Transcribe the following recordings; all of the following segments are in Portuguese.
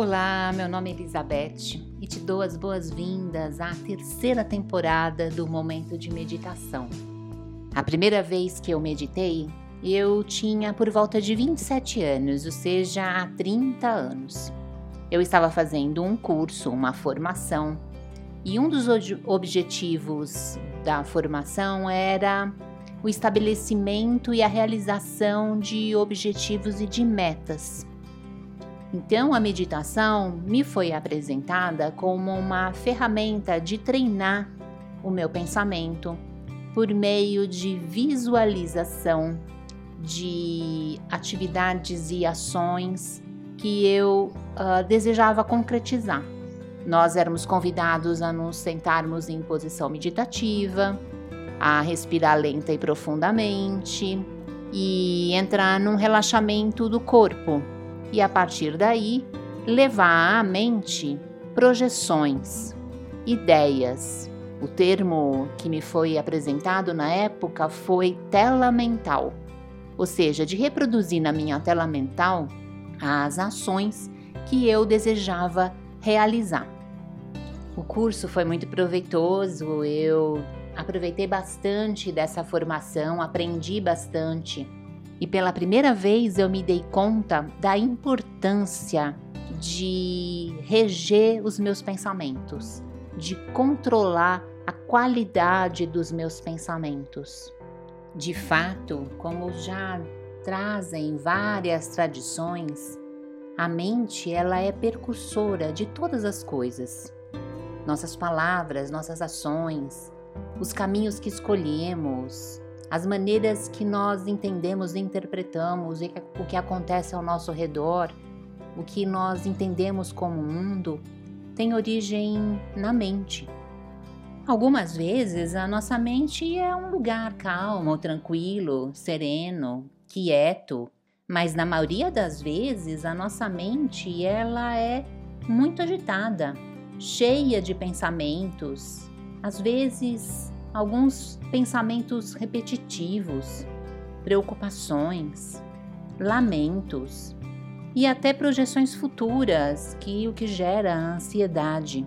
Olá, meu nome é Elizabeth e te dou as boas-vindas à terceira temporada do Momento de Meditação. A primeira vez que eu meditei, eu tinha por volta de 27 anos, ou seja, há 30 anos. Eu estava fazendo um curso, uma formação, e um dos objetivos da formação era o estabelecimento e a realização de objetivos e de metas então, a meditação me foi apresentada como uma ferramenta de treinar o meu pensamento por meio de visualização de atividades e ações que eu uh, desejava concretizar. Nós éramos convidados a nos sentarmos em posição meditativa, a respirar lenta e profundamente e entrar num relaxamento do corpo e a partir daí levar à mente projeções, ideias. O termo que me foi apresentado na época foi tela mental, ou seja, de reproduzir na minha tela mental as ações que eu desejava realizar. O curso foi muito proveitoso, eu aproveitei bastante dessa formação, aprendi bastante e pela primeira vez eu me dei conta da importância de reger os meus pensamentos, de controlar a qualidade dos meus pensamentos. De fato, como já trazem várias tradições, a mente ela é percursora de todas as coisas. Nossas palavras, nossas ações, os caminhos que escolhemos, as maneiras que nós entendemos e interpretamos o que acontece ao nosso redor, o que nós entendemos como mundo, tem origem na mente. Algumas vezes a nossa mente é um lugar calmo, tranquilo, sereno, quieto, mas na maioria das vezes a nossa mente ela é muito agitada, cheia de pensamentos, às vezes alguns pensamentos repetitivos, preocupações, lamentos e até projeções futuras, que o que gera ansiedade.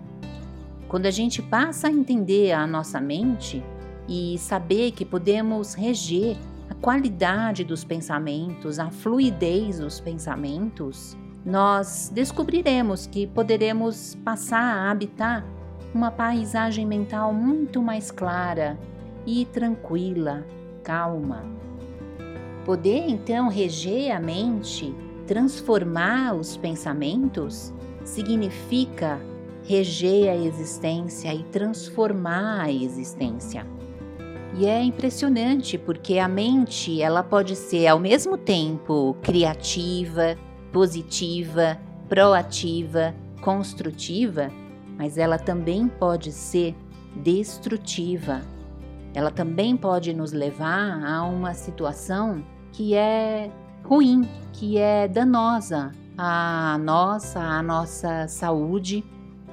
Quando a gente passa a entender a nossa mente e saber que podemos reger a qualidade dos pensamentos, a fluidez dos pensamentos, nós descobriremos que poderemos passar a habitar uma paisagem mental muito mais clara e tranquila, calma. Poder então reger a mente, transformar os pensamentos, significa reger a existência e transformar a existência. E é impressionante porque a mente, ela pode ser ao mesmo tempo criativa, positiva, proativa, construtiva mas ela também pode ser destrutiva. Ela também pode nos levar a uma situação que é ruim, que é danosa à nossa, à nossa saúde.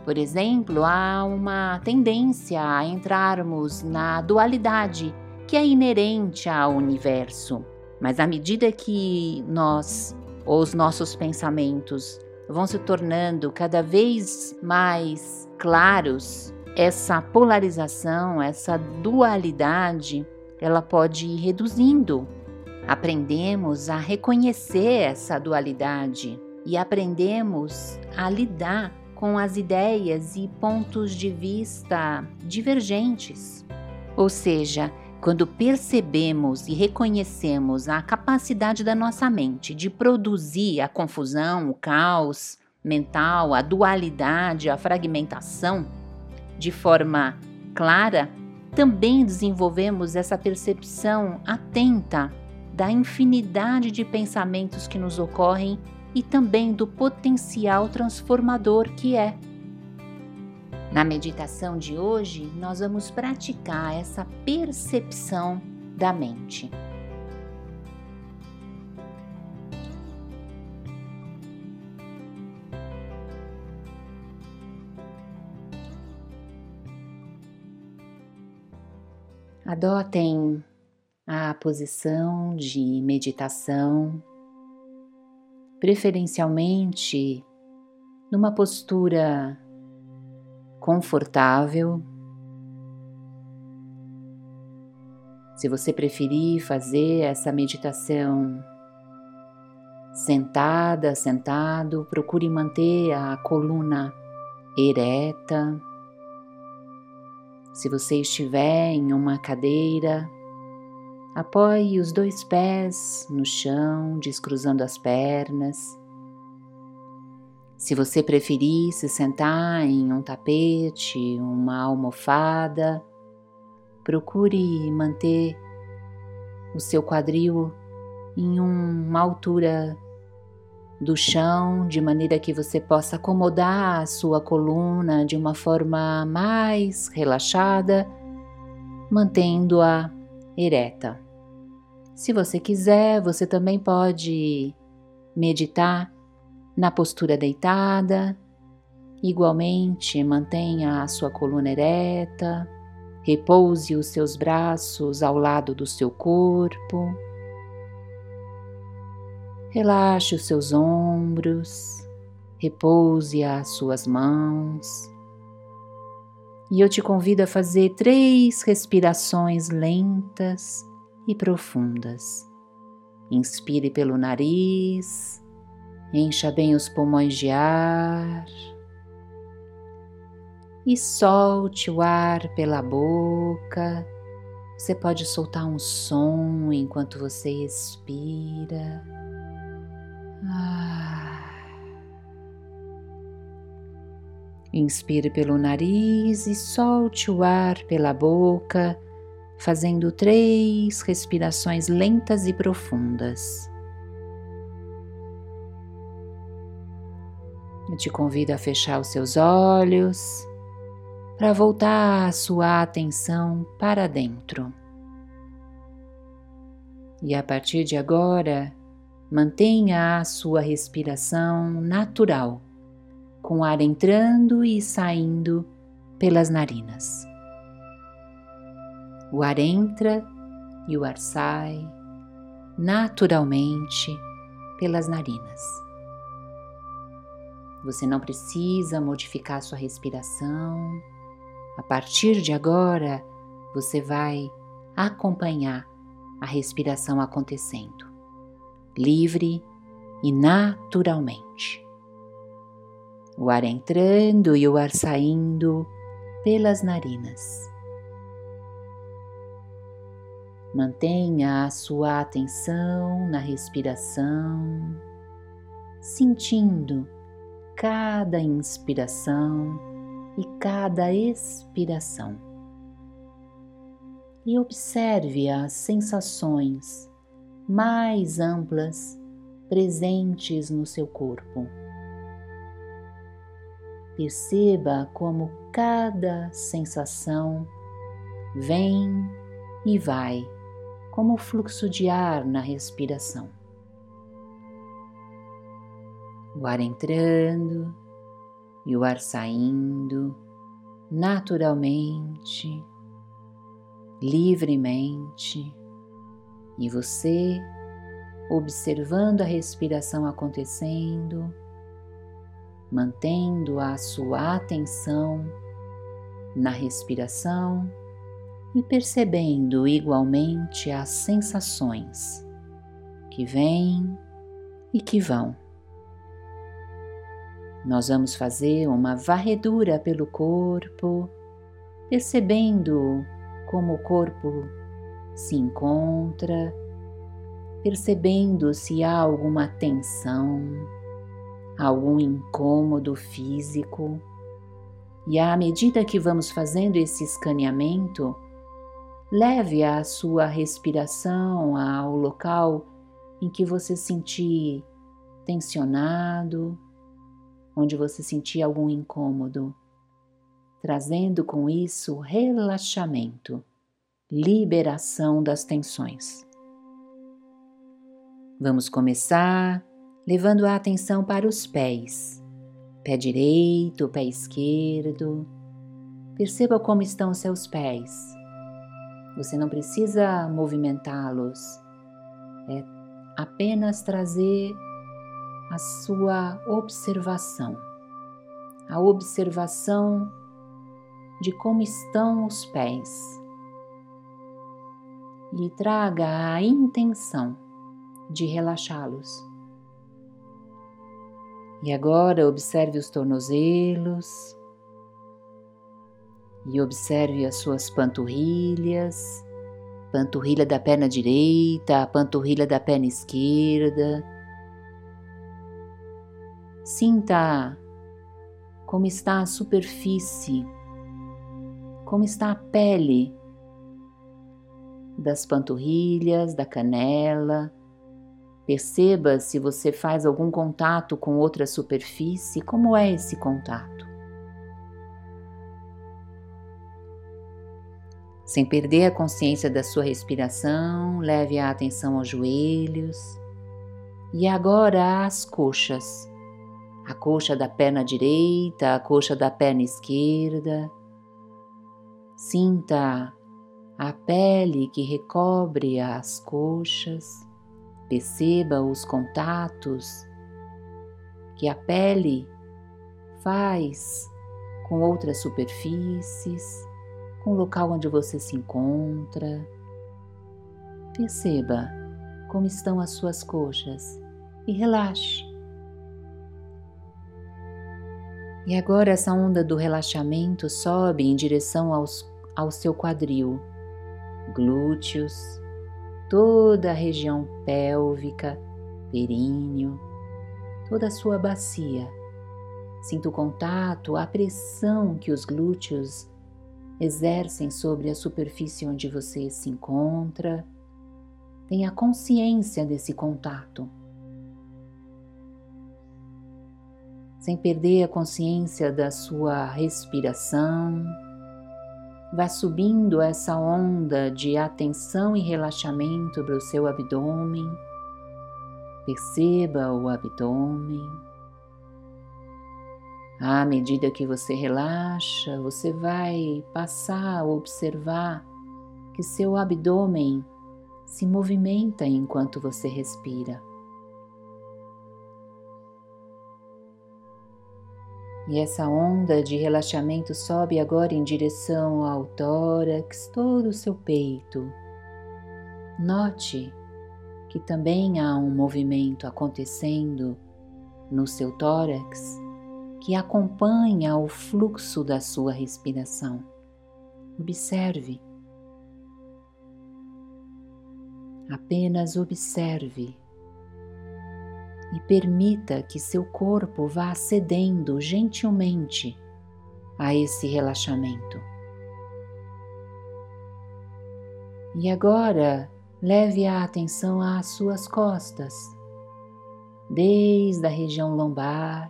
Por exemplo, há uma tendência a entrarmos na dualidade que é inerente ao universo. Mas à medida que nós, os nossos pensamentos, vão se tornando cada vez mais claros, essa polarização, essa dualidade, ela pode ir reduzindo. Aprendemos a reconhecer essa dualidade e aprendemos a lidar com as ideias e pontos de vista divergentes. Ou seja, quando percebemos e reconhecemos a capacidade da nossa mente de produzir a confusão, o caos mental, a dualidade, a fragmentação de forma clara, também desenvolvemos essa percepção atenta da infinidade de pensamentos que nos ocorrem e também do potencial transformador que é. Na meditação de hoje, nós vamos praticar essa percepção da mente. Adotem a posição de meditação, preferencialmente numa postura confortável. Se você preferir fazer essa meditação sentada, sentado, procure manter a coluna ereta. Se você estiver em uma cadeira, apoie os dois pés no chão, descruzando as pernas. Se você preferir se sentar em um tapete, uma almofada, procure manter o seu quadril em uma altura do chão, de maneira que você possa acomodar a sua coluna de uma forma mais relaxada, mantendo-a ereta. Se você quiser, você também pode meditar na postura deitada. Igualmente, mantenha a sua coluna ereta, repouse os seus braços ao lado do seu corpo. Relaxe os seus ombros, repouse as suas mãos. E eu te convido a fazer três respirações lentas e profundas. Inspire pelo nariz, encha bem os pulmões de ar e solte o ar pela boca. Você pode soltar um som enquanto você expira. Ah. Inspire pelo nariz e solte o ar pela boca, fazendo três respirações lentas e profundas. Eu te convido a fechar os seus olhos para voltar a sua atenção para dentro. E a partir de agora, Mantenha a sua respiração natural, com o ar entrando e saindo pelas narinas. O ar entra e o ar sai naturalmente pelas narinas. Você não precisa modificar sua respiração. A partir de agora, você vai acompanhar a respiração acontecendo livre e naturalmente. O ar entrando e o ar saindo pelas narinas. Mantenha a sua atenção na respiração, sentindo cada inspiração e cada expiração. E observe as sensações mais amplas presentes no seu corpo. Perceba como cada sensação vem e vai, como o fluxo de ar na respiração. O ar entrando e o ar saindo naturalmente, livremente e você, observando a respiração acontecendo, mantendo a sua atenção na respiração e percebendo igualmente as sensações que vêm e que vão. Nós vamos fazer uma varredura pelo corpo, percebendo como o corpo se encontra, percebendo se há alguma tensão, algum incômodo físico. E à medida que vamos fazendo esse escaneamento, leve a sua respiração ao local em que você sentir tensionado, onde você sentir algum incômodo, trazendo com isso relaxamento liberação das tensões. Vamos começar levando a atenção para os pés, pé direito, pé esquerdo. Perceba como estão seus pés. Você não precisa movimentá-los, é apenas trazer a sua observação a observação de como estão os pés e traga a intenção de relaxá-los. E agora observe os tornozelos e observe as suas panturrilhas, panturrilha da perna direita, a panturrilha da perna esquerda. Sinta como está a superfície, como está a pele das panturrilhas, da canela. Perceba se você faz algum contato com outra superfície, como é esse contato. Sem perder a consciência da sua respiração, leve a atenção aos joelhos e agora às coxas. A coxa da perna direita, a coxa da perna esquerda. Sinta a pele que recobre as coxas. Perceba os contatos que a pele faz com outras superfícies com o local onde você se encontra. Perceba como estão as suas coxas e relaxe. E agora essa onda do relaxamento sobe em direção aos, ao seu quadril, glúteos, toda a região pélvica, períneo, toda a sua bacia. Sinta o contato, a pressão que os glúteos exercem sobre a superfície onde você se encontra. Tenha consciência desse contato. Sem perder a consciência da sua respiração, vá subindo essa onda de atenção e relaxamento para o seu abdômen. Perceba o abdômen. À medida que você relaxa, você vai passar a observar que seu abdômen se movimenta enquanto você respira. E essa onda de relaxamento sobe agora em direção ao tórax, todo o seu peito. Note que também há um movimento acontecendo no seu tórax que acompanha o fluxo da sua respiração. Observe. Apenas observe e permita que seu corpo vá cedendo gentilmente a esse relaxamento. E agora leve a atenção às suas costas, desde a região lombar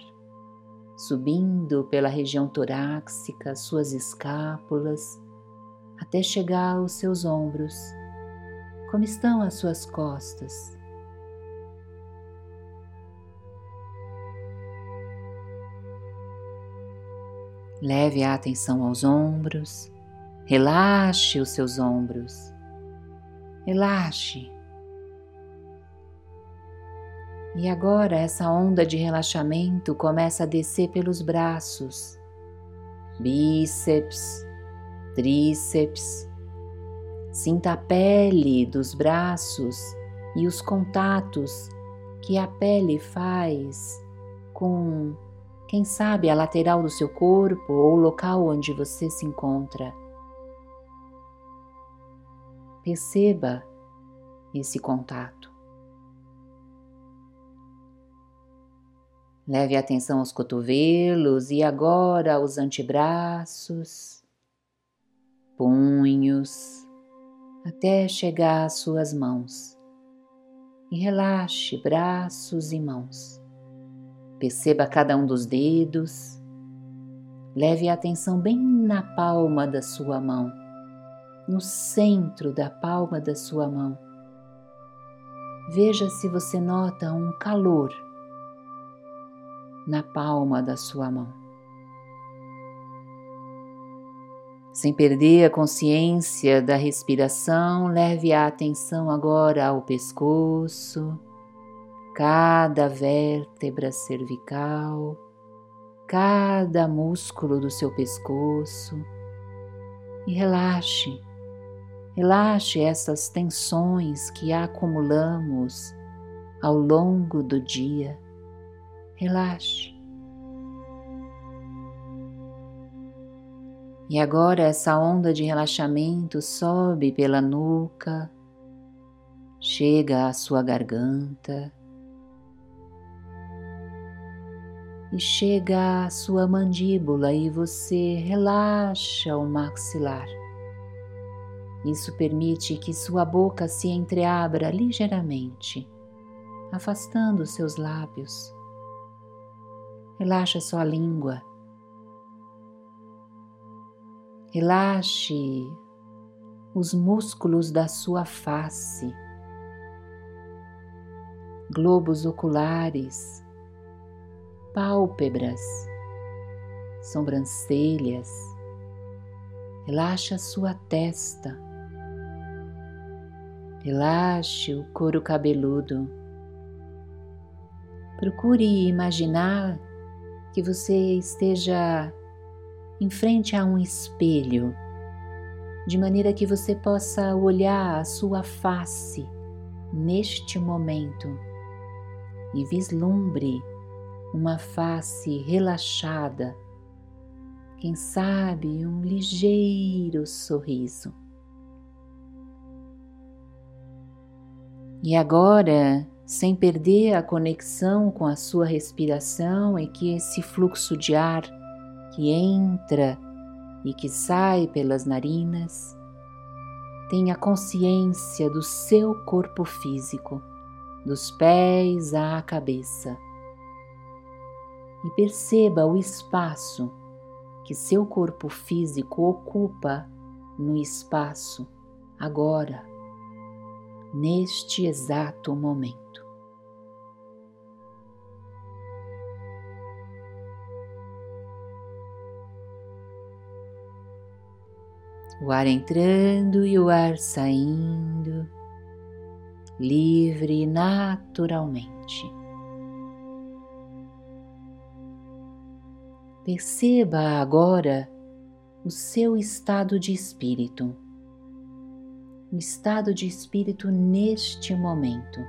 subindo pela região torácica, suas escápulas, até chegar aos seus ombros. Como estão as suas costas? Leve a atenção aos ombros, relaxe os seus ombros, relaxe. E agora essa onda de relaxamento começa a descer pelos braços, bíceps, tríceps. Sinta a pele dos braços e os contatos que a pele faz com, quem sabe, a lateral do seu corpo ou o local onde você se encontra. Perceba esse contato. Leve a atenção aos cotovelos e agora aos antebraços, punhos, até chegar às suas mãos. E relaxe braços e mãos. Perceba cada um dos dedos. Leve a atenção bem na palma da sua mão, no centro da palma da sua mão. Veja se você nota um calor na palma da sua mão. Sem perder a consciência da respiração, leve a atenção agora ao pescoço, cada vértebra cervical, cada músculo do seu pescoço e relaxe. Relaxe essas tensões que acumulamos ao longo do dia. Relaxe. E agora essa onda de relaxamento sobe pela nuca, chega à sua garganta e chega à sua mandíbula e você relaxa o maxilar. Isso permite que sua boca se entreabra ligeiramente, afastando seus lábios. Relaxa sua língua. Relaxe os músculos da sua face, globos oculares, pálpebras, sobrancelhas. Relaxa sua testa. Relaxe o couro cabeludo. Procure imaginar que você esteja em frente a um espelho, de maneira que você possa olhar a sua face neste momento e vislumbre uma face relaxada, quem sabe um ligeiro sorriso. E agora, sem perder a conexão com a sua respiração e que esse fluxo de ar que entra e que sai pelas narinas, tenha consciência do seu corpo físico, dos pés à cabeça e perceba o espaço que seu corpo físico ocupa no espaço agora, neste exato momento. O ar entrando e o ar saindo, livre naturalmente. Perceba agora o seu estado de espírito, o estado de espírito neste momento.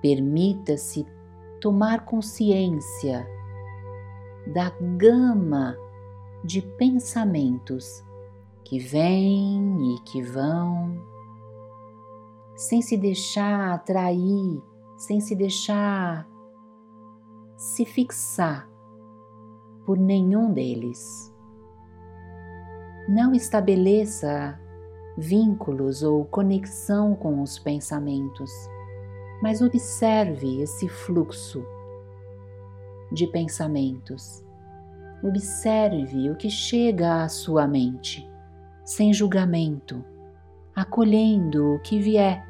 Permita-se tomar consciência da gama de pensamentos que vêm e que vão, sem se deixar atrair, sem se deixar se fixar por nenhum deles. Não estabeleça vínculos ou conexão com os pensamentos, mas observe esse fluxo de pensamentos. Observe o que chega à sua mente, sem julgamento, acolhendo o que vier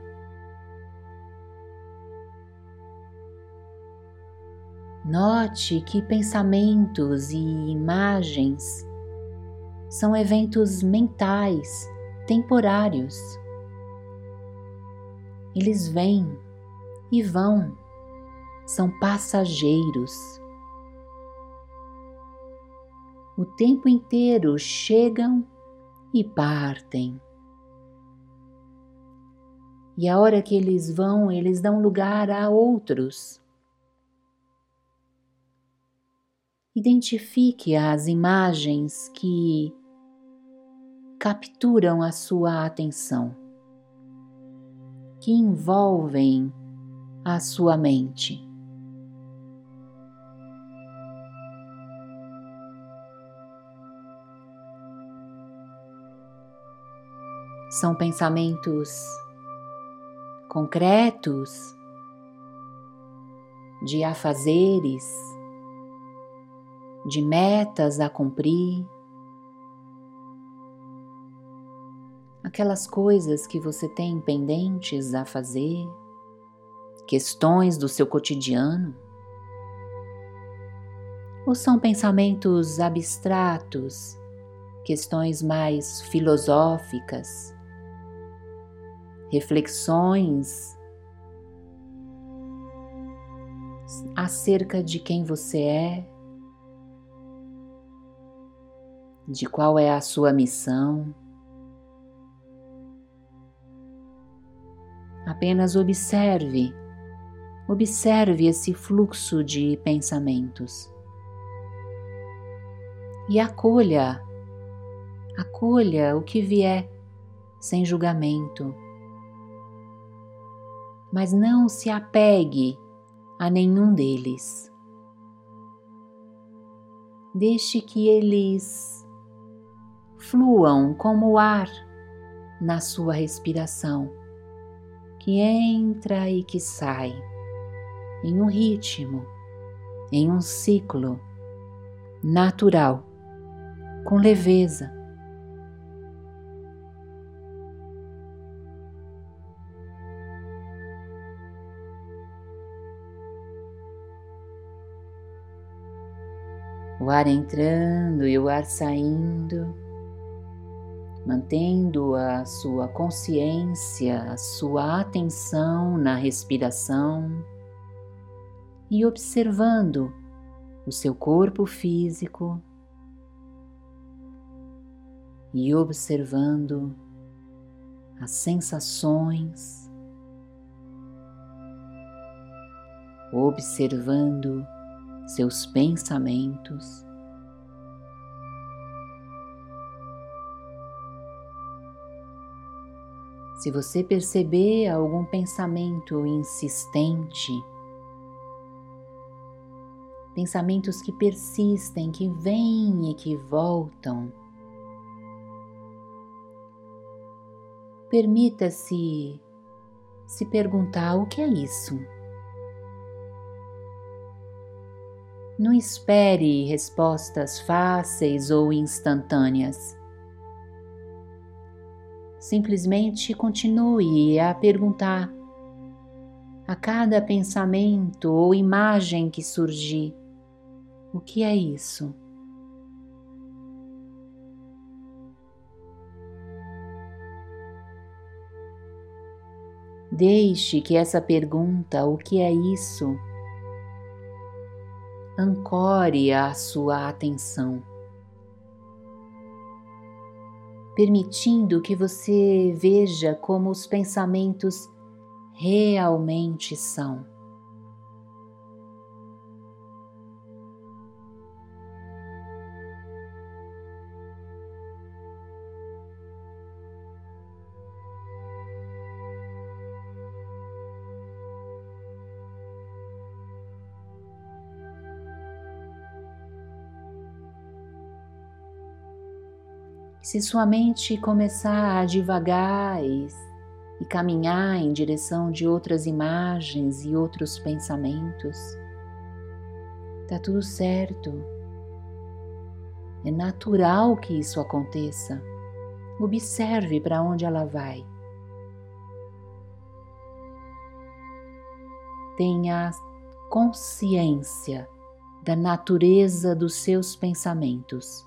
Note que pensamentos e imagens são eventos mentais temporários. Eles vêm e vão, são passageiros. O tempo inteiro chegam e partem. E a hora que eles vão, eles dão lugar a outros Identifique as imagens que capturam a sua atenção, que envolvem a sua mente. São pensamentos concretos de afazeres de metas a cumprir, aquelas coisas que você tem pendentes a fazer, questões do seu cotidiano? Ou são pensamentos abstratos, questões mais filosóficas, reflexões acerca de quem você é, de qual é a sua missão. Apenas observe, observe esse fluxo de pensamentos e acolha, acolha o que vier sem julgamento. Mas não se apegue a nenhum deles. Deixe que eles fluam como o ar na sua respiração, que entra e que sai, em um ritmo, em um ciclo natural, com leveza. O ar entrando e o ar saindo mantendo a sua consciência, a sua atenção na respiração e observando o seu corpo físico e observando as sensações, observando seus pensamentos. Se você perceber algum pensamento insistente, pensamentos que persistem, que vêm e que voltam, permita-se se perguntar o que é isso. Não espere respostas fáceis ou instantâneas. Simplesmente continue a perguntar a cada pensamento ou imagem que surgir: o que é isso? Deixe que essa pergunta, o que é isso, ancore a sua atenção permitindo que você veja como os pensamentos realmente são. Se sua mente começar a divagar e, e caminhar em direção de outras imagens e outros pensamentos, tá tudo certo. É natural que isso aconteça. Observe para onde ela vai. Tenha consciência da natureza dos seus pensamentos.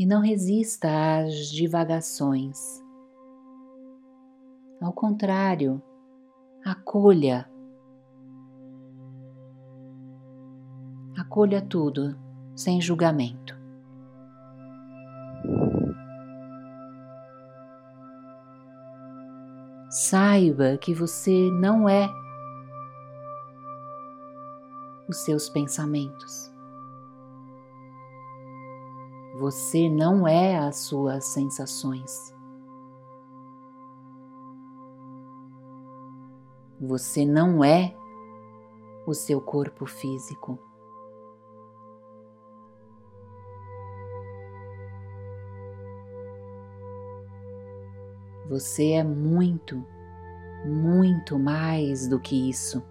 E não resista às divagações. Ao contrário, acolha. Acolha tudo sem julgamento. Saiba que você não é os seus pensamentos. Você não é as suas sensações. Você não é o seu corpo físico. Você é muito, muito mais do que isso.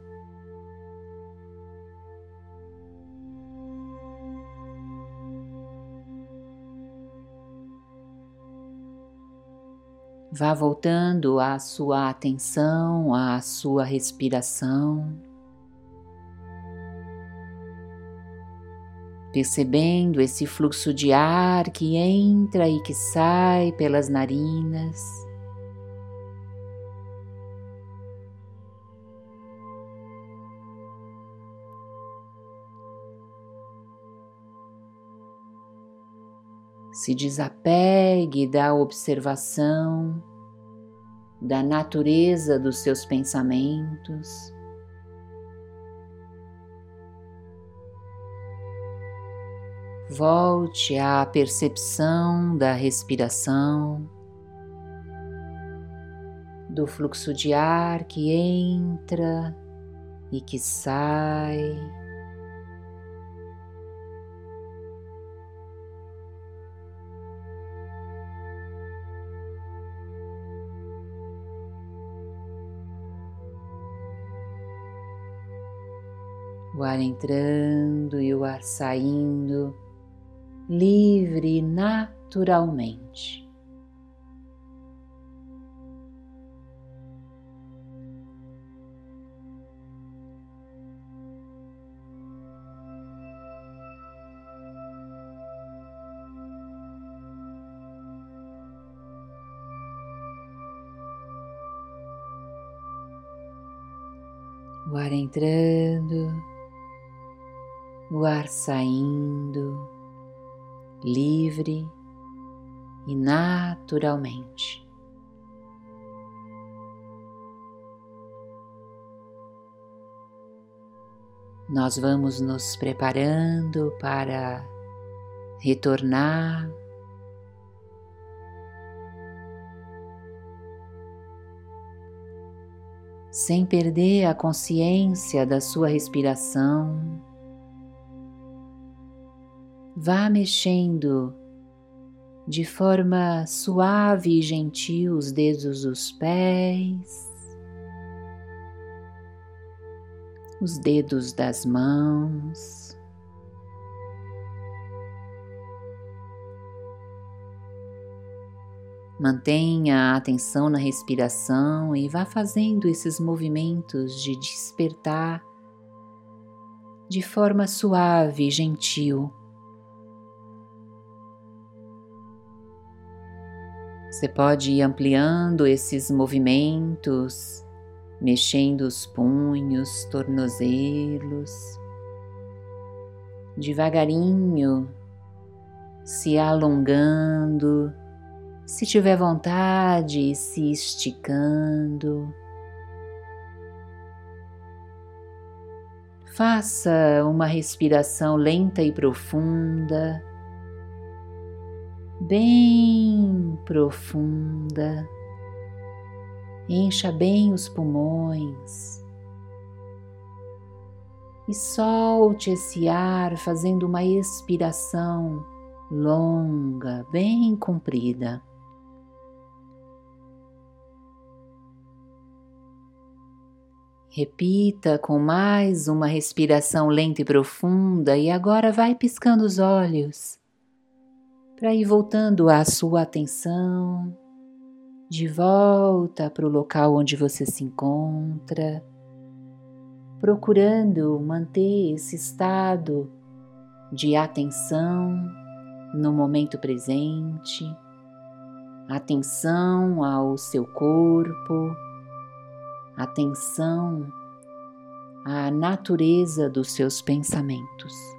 Vá voltando a sua atenção à sua respiração. percebendo esse fluxo de ar que entra e que sai pelas narinas. Se desapegue da observação da natureza dos seus pensamentos. Volte à percepção da respiração, do fluxo de ar que entra e que sai. O ar entrando e o ar saindo livre naturalmente. O ar entrando, o ar saindo livre e naturalmente. Nós vamos nos preparando para retornar sem perder a consciência da sua respiração. Vá mexendo de forma suave e gentil os dedos dos pés, os dedos das mãos. Mantenha a atenção na respiração e vá fazendo esses movimentos de despertar de forma suave e gentil. Você pode ir ampliando esses movimentos, mexendo os punhos, tornozelos, devagarinho, se alongando, se tiver vontade, se esticando. Faça uma respiração lenta e profunda bem profunda. Encha bem os pulmões e solte esse ar fazendo uma expiração longa, bem comprida. Repita com mais uma respiração lenta e profunda e agora vai piscando os olhos para ir voltando a sua atenção de volta para o local onde você se encontra, procurando manter esse estado de atenção no momento presente, atenção ao seu corpo, atenção à natureza dos seus pensamentos.